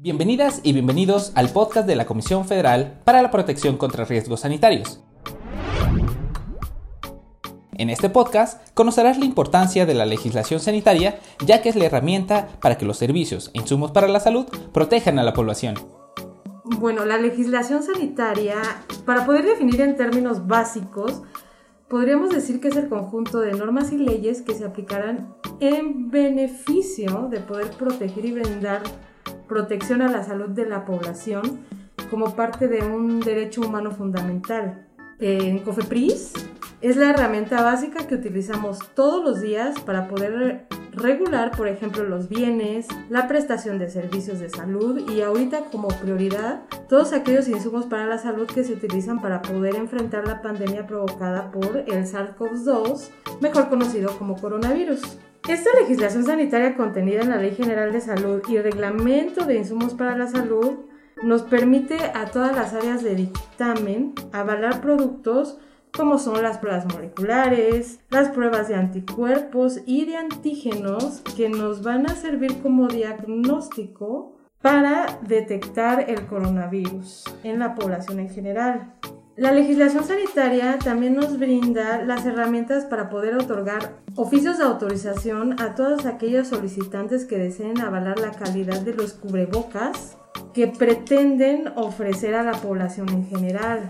Bienvenidas y bienvenidos al podcast de la Comisión Federal para la Protección contra Riesgos Sanitarios. En este podcast conocerás la importancia de la legislación sanitaria, ya que es la herramienta para que los servicios e insumos para la salud protejan a la población. Bueno, la legislación sanitaria, para poder definir en términos básicos, podríamos decir que es el conjunto de normas y leyes que se aplicarán en beneficio de poder proteger y brindar protección a la salud de la población como parte de un derecho humano fundamental. En COFEPRIS es la herramienta básica que utilizamos todos los días para poder regular, por ejemplo, los bienes, la prestación de servicios de salud y ahorita como prioridad todos aquellos insumos para la salud que se utilizan para poder enfrentar la pandemia provocada por el SARS-CoV-2, mejor conocido como coronavirus. Esta legislación sanitaria contenida en la Ley General de Salud y Reglamento de Insumos para la Salud nos permite a todas las áreas de dictamen avalar productos como son las pruebas moleculares, las pruebas de anticuerpos y de antígenos que nos van a servir como diagnóstico para detectar el coronavirus en la población en general. La legislación sanitaria también nos brinda las herramientas para poder otorgar oficios de autorización a todos aquellos solicitantes que deseen avalar la calidad de los cubrebocas que pretenden ofrecer a la población en general.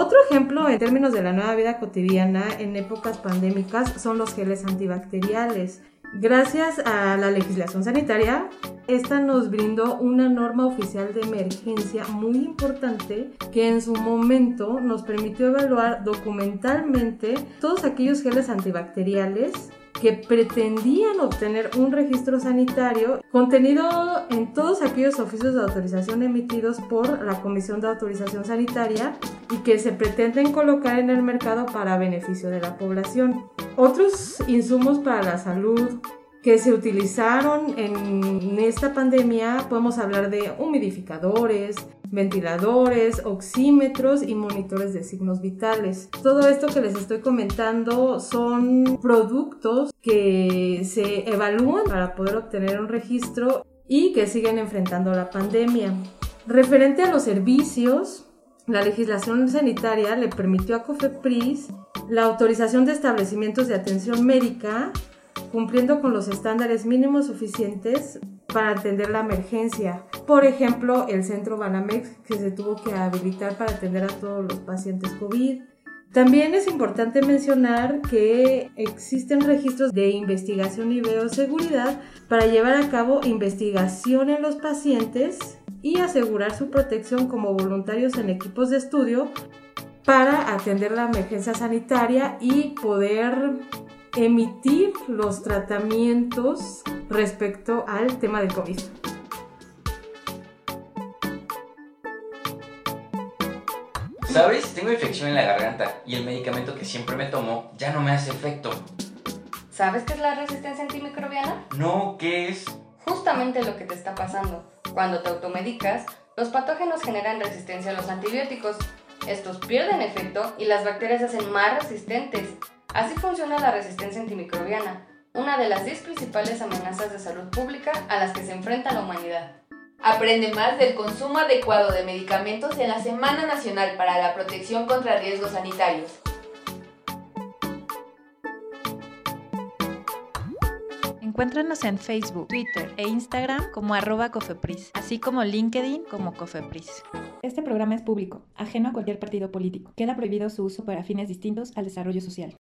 Otro ejemplo en términos de la nueva vida cotidiana en épocas pandémicas son los geles antibacteriales. Gracias a la legislación sanitaria, esta nos brindó una norma oficial de emergencia muy importante que en su momento nos permitió evaluar documentalmente todos aquellos geles antibacteriales que pretendían obtener un registro sanitario contenido en todos aquellos oficios de autorización emitidos por la Comisión de Autorización Sanitaria y que se pretenden colocar en el mercado para beneficio de la población. Otros insumos para la salud que se utilizaron en esta pandemia, podemos hablar de humidificadores, ventiladores, oxímetros y monitores de signos vitales. Todo esto que les estoy comentando son productos que se evalúan para poder obtener un registro y que siguen enfrentando la pandemia. Referente a los servicios, la legislación sanitaria le permitió a COFEPRIS la autorización de establecimientos de atención médica cumpliendo con los estándares mínimos suficientes para atender la emergencia. Por ejemplo, el centro Banamex que se tuvo que habilitar para atender a todos los pacientes COVID. También es importante mencionar que existen registros de investigación y bioseguridad para llevar a cabo investigación en los pacientes y asegurar su protección como voluntarios en equipos de estudio para atender la emergencia sanitaria y poder emitir los tratamientos respecto al tema del COVID. ¿Sabes? Tengo infección en la garganta y el medicamento que siempre me tomo ya no me hace efecto. ¿Sabes qué es la resistencia antimicrobiana? No, ¿qué es? Justamente lo que te está pasando. Cuando te automedicas, los patógenos generan resistencia a los antibióticos. Estos pierden efecto y las bacterias se hacen más resistentes. Así funciona la resistencia antimicrobiana, una de las 10 principales amenazas de salud pública a las que se enfrenta la humanidad. Aprende más del consumo adecuado de medicamentos en la Semana Nacional para la Protección contra Riesgos Sanitarios. Encuéntranos en Facebook, Twitter e Instagram como arroba Cofepris, así como LinkedIn como Cofepris. Este programa es público, ajeno a cualquier partido político. Queda prohibido su uso para fines distintos al desarrollo social.